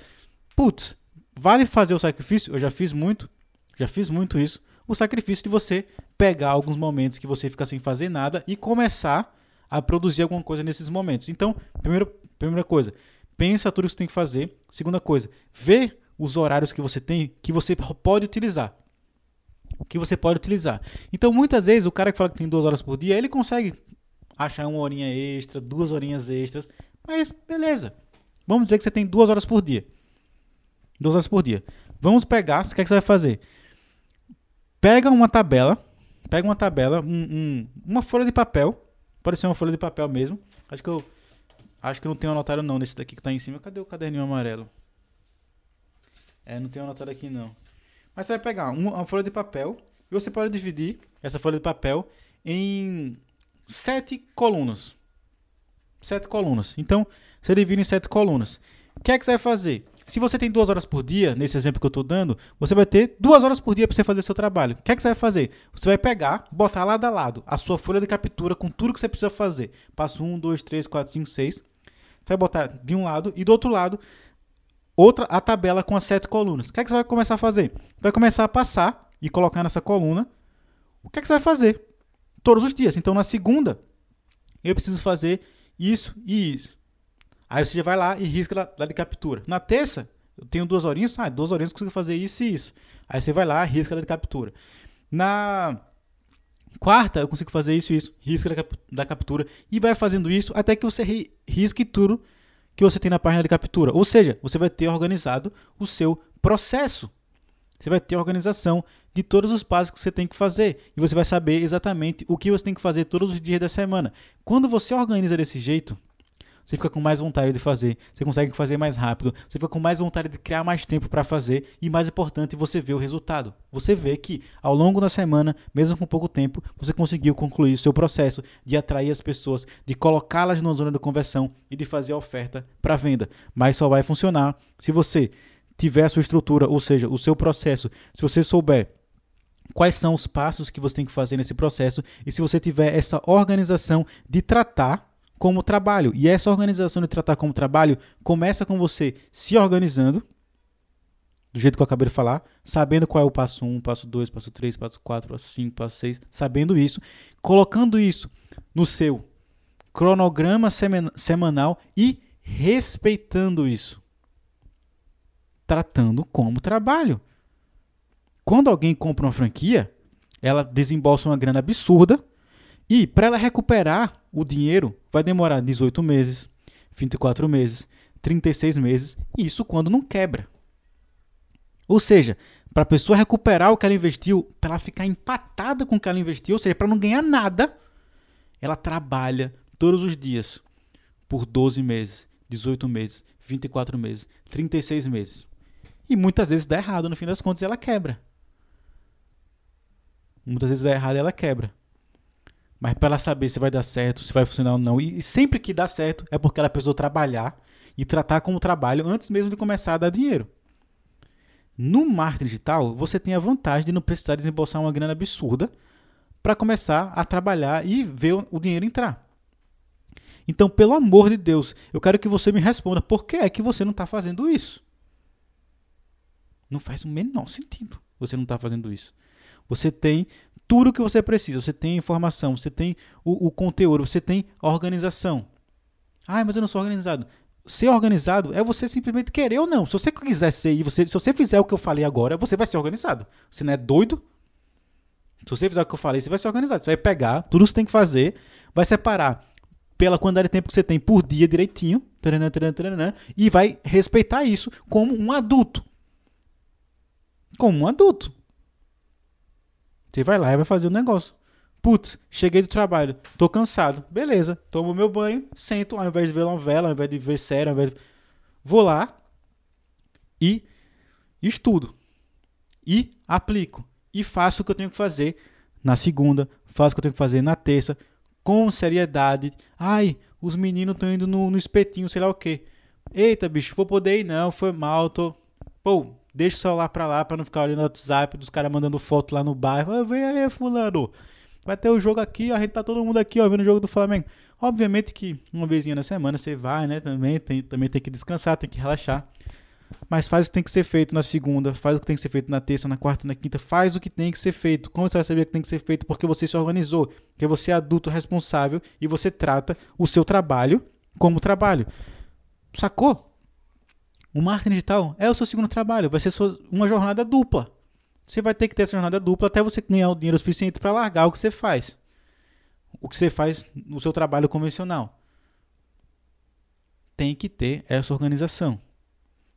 Putz, vale fazer o sacrifício? Eu já fiz muito, já fiz muito isso. O sacrifício de você pegar alguns momentos que você fica sem fazer nada e começar a produzir alguma coisa nesses momentos. Então, primeiro, primeira coisa, pensa tudo que você tem que fazer. Segunda coisa, vê os horários que você tem que você pode utilizar. Que você pode utilizar. Então, muitas vezes, o cara que fala que tem duas horas por dia, ele consegue achar uma horinha extra, duas horinhas extras. Mas, beleza. Vamos dizer que você tem duas horas por dia. Duas horas por dia. Vamos pegar, o que, é que você vai fazer? Pega uma tabela, pega uma tabela, um, um, uma folha de papel, pode ser uma folha de papel mesmo. Acho que eu acho que eu não tenho anotado não nesse daqui que está em cima. Cadê o caderninho amarelo? É, não tenho anotado aqui não. Mas você vai pegar uma folha de papel e você pode dividir essa folha de papel em sete colunas. Sete colunas. Então, você divide em sete colunas. O que é que você vai fazer? Se você tem duas horas por dia, nesse exemplo que eu estou dando, você vai ter duas horas por dia para você fazer seu trabalho. O que é que você vai fazer? Você vai pegar, botar lado a lado a sua folha de captura com tudo que você precisa fazer. Passo 1, 2, 3, 4, 5, 6. Você vai botar de um lado e do outro lado outra a tabela com as sete colunas. O que é que você vai começar a fazer? Vai começar a passar e colocar nessa coluna o que é que você vai fazer todos os dias. Então, na segunda, eu preciso fazer isso e isso. Aí você já vai lá e risca lá, lá de captura. Na terça, eu tenho duas horinhas, ah, duas horinhas eu consigo fazer isso e isso. Aí você vai lá, risca lá de captura. Na quarta, eu consigo fazer isso e isso, risca da captura. E vai fazendo isso até que você risque tudo que você tem na página de captura. Ou seja, você vai ter organizado o seu processo. Você vai ter organização de todos os passos que você tem que fazer. E você vai saber exatamente o que você tem que fazer todos os dias da semana. Quando você organiza desse jeito, você fica com mais vontade de fazer, você consegue fazer mais rápido, você fica com mais vontade de criar mais tempo para fazer e mais importante, você vê o resultado. Você vê que ao longo da semana, mesmo com pouco tempo, você conseguiu concluir o seu processo de atrair as pessoas, de colocá-las na zona de conversão e de fazer a oferta para venda. Mas só vai funcionar se você tiver a sua estrutura, ou seja, o seu processo, se você souber quais são os passos que você tem que fazer nesse processo e se você tiver essa organização de tratar como trabalho. E essa organização de tratar como trabalho começa com você se organizando, do jeito que eu acabei de falar, sabendo qual é o passo 1, passo 2, passo 3, passo 4, passo 5, passo 6, sabendo isso, colocando isso no seu cronograma semanal e respeitando isso. Tratando como trabalho. Quando alguém compra uma franquia, ela desembolsa uma grana absurda e para ela recuperar o dinheiro vai demorar 18 meses, 24 meses, 36 meses, e isso quando não quebra. Ou seja, para a pessoa recuperar o que ela investiu, para ela ficar empatada com o que ela investiu, ou seja, para não ganhar nada, ela trabalha todos os dias por 12 meses, 18 meses, 24 meses, 36 meses. E muitas vezes dá errado, no fim das contas ela quebra. Muitas vezes dá errado e ela quebra. Mas para ela saber se vai dar certo, se vai funcionar ou não. E, sempre que dá certo é porque ela precisou trabalhar e tratar como trabalho antes mesmo de começar a dar dinheiro. No marketing digital, você tem a vantagem de não precisar desembolsar uma grana absurda para começar a trabalhar e ver o dinheiro entrar. Então, pelo amor de Deus, eu quero que você me responda por que é que você não está fazendo isso? Não faz o menor sentido você não está fazendo isso. Você tem tudo o que você precisa. Você tem informação, você tem o, o conteúdo, você tem organização. Ah, mas eu não sou organizado. Ser organizado é você simplesmente querer ou não. Se você quiser ser e você, se você fizer o que eu falei agora, você vai ser organizado. Você não é doido? Se você fizer o que eu falei, você vai ser organizado. Você vai pegar tudo que você tem que fazer, vai separar pela quantidade de tempo que você tem por dia direitinho, taranã, taranã, taranã, e vai respeitar isso como um adulto. Como um adulto. Você vai lá e vai fazer o negócio. Putz, cheguei do trabalho, tô cansado. Beleza, tomo meu banho, sento, ao invés de ver novela, ao invés de ver série, ao invés de... Vou lá e estudo. E aplico. E faço o que eu tenho que fazer na segunda, faço o que eu tenho que fazer na terça, com seriedade. Ai, os meninos estão indo no, no espetinho, sei lá o quê. Eita, bicho, vou poder ir não, foi mal, tô... Pô, Deixa o celular pra lá pra não ficar olhando o WhatsApp dos caras mandando foto lá no bairro. Ah, vem aí, fulano. Vai ter o jogo aqui, a gente tá todo mundo aqui, ó, vendo o jogo do Flamengo. Obviamente que uma vezinha na semana você vai, né? Também tem, também tem que descansar, tem que relaxar. Mas faz o que tem que ser feito na segunda, faz o que tem que ser feito na terça, na quarta, na quinta, faz o que tem que ser feito. Como você vai saber que tem que ser feito? Porque você se organizou, porque você é adulto responsável e você trata o seu trabalho como trabalho. Sacou? O marketing digital é o seu segundo trabalho, vai ser uma jornada dupla. Você vai ter que ter essa jornada dupla até você ganhar o dinheiro suficiente para largar o que você faz. O que você faz no seu trabalho convencional. Tem que ter essa organização.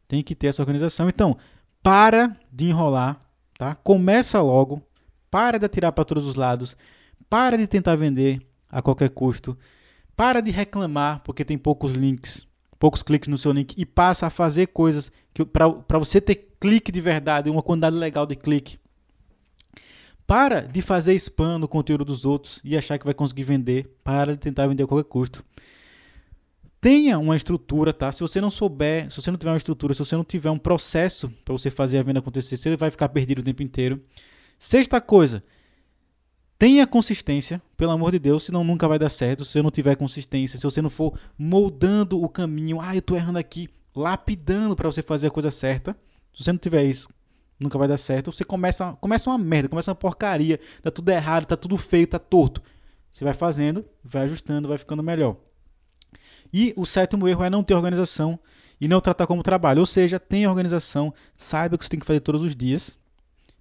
Tem que ter essa organização. Então, para de enrolar, tá? Começa logo, para de atirar para todos os lados, para de tentar vender a qualquer custo, para de reclamar porque tem poucos links, poucos cliques no seu link e passa a fazer coisas para você ter clique de verdade, uma quantidade legal de clique. Para de fazer spam no conteúdo dos outros e achar que vai conseguir vender. Para de tentar vender a qualquer custo. Tenha uma estrutura, tá? Se você não souber, se você não tiver uma estrutura, se você não tiver um processo para você fazer a venda acontecer, você vai ficar perdido o tempo inteiro. Sexta coisa, tenha consistência, pelo amor de Deus, senão nunca vai dar certo. Se você não tiver consistência, se você não for moldando o caminho, ah, eu tô errando aqui, lapidando para você fazer a coisa certa. Se você não tiver isso, nunca vai dar certo. Você começa, começa uma merda, começa uma porcaria, tá tudo errado, tá tudo feio, tá torto. Você vai fazendo, vai ajustando, vai ficando melhor. E o sétimo erro é não ter organização e não tratar como trabalho. Ou seja, tenha organização, saiba o que você tem que fazer todos os dias.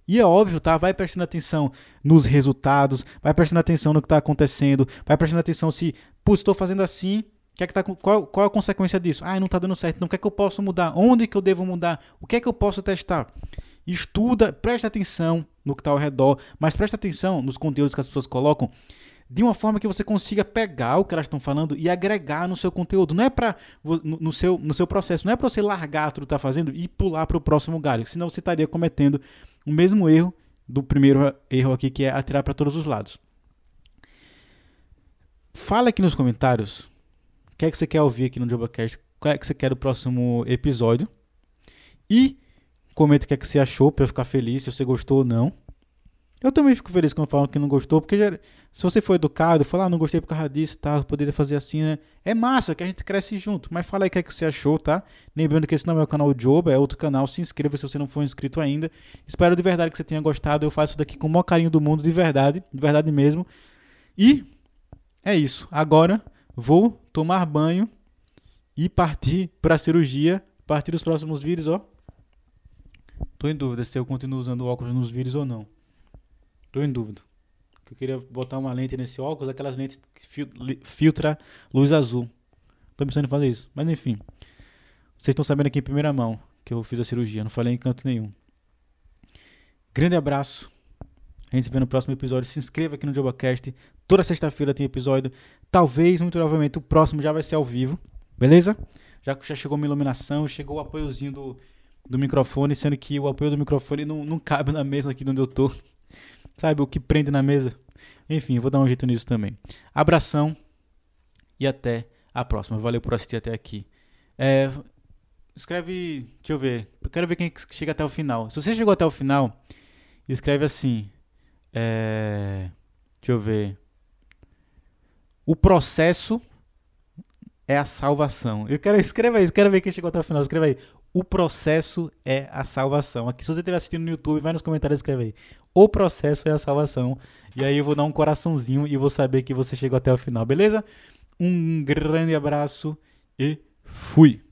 E é óbvio, tá? Vai prestando atenção nos resultados, vai prestando atenção no que está acontecendo, vai prestando atenção se, putz, estou fazendo assim, que é que tá, qual, qual a consequência disso? Ah, não está dando certo. Então, o que é que eu posso mudar? Onde que eu devo mudar? O que é que eu posso testar? Estuda, presta atenção no que está ao redor, mas presta atenção nos conteúdos que as pessoas colocam de uma forma que você consiga pegar o que elas estão falando e agregar no seu conteúdo. Não é para no, seu, no seu processo, não é para você largar tudo que está fazendo e pular para o próximo galho, senão você estaria cometendo o mesmo erro do primeiro erro aqui, que é atirar para todos os lados. Fala aqui nos comentários o que é que você quer ouvir aqui no JobaCast, qual é que você quer do próximo episódio e comenta o que é que você achou para eu ficar feliz, se você gostou ou não. Eu também fico feliz quando falam que não gostou, porque já, se você for educado, falar, ah, não gostei por causa disso, tá, poderia fazer assim, né? É massa, que a gente cresce junto. Mas fala aí o que, é que você achou, tá? Lembrando que esse não é o canal Joba, é outro canal. Se inscreva se você não for inscrito ainda. Espero de verdade que você tenha gostado. Eu faço isso daqui com o maior carinho do mundo, de verdade, de verdade mesmo. E é isso. Agora vou tomar banho e partir para a cirurgia. Partir dos próximos vídeos, ó. Tô em dúvida se eu continuo usando óculos nos vídeos ou não. Tô em dúvida. Eu queria botar uma lente nesse óculos, aquelas lentes que filtra luz azul. Tô pensando em fazer isso. Mas enfim. Vocês estão sabendo aqui em primeira mão que eu fiz a cirurgia. Não falei em canto nenhum. Grande abraço. A gente se vê no próximo episódio. Se inscreva aqui no JobaCast. Toda sexta-feira tem episódio. Talvez, muito provavelmente, o próximo já vai ser ao vivo. Beleza? Já, já chegou uma iluminação, chegou o apoiozinho do, do microfone, sendo que o apoio do microfone não, não cabe na mesa aqui onde eu tô. Sabe, o que prende na mesa. Enfim, vou dar um jeito nisso também. Abração e até a próxima. Valeu por assistir até aqui. É, escreve. Deixa eu ver. Eu quero ver quem chega até o final. Se você chegou até o final, escreve assim. É, deixa eu ver. O processo é a salvação. Eu quero escreva aí, quero ver quem chegou até o final. Escreva aí. O processo é a salvação. Aqui, se você estiver assistindo no YouTube, vai nos comentários e escreve aí. O processo é a salvação. E aí eu vou dar um coraçãozinho e vou saber que você chegou até o final, beleza? Um grande abraço e fui!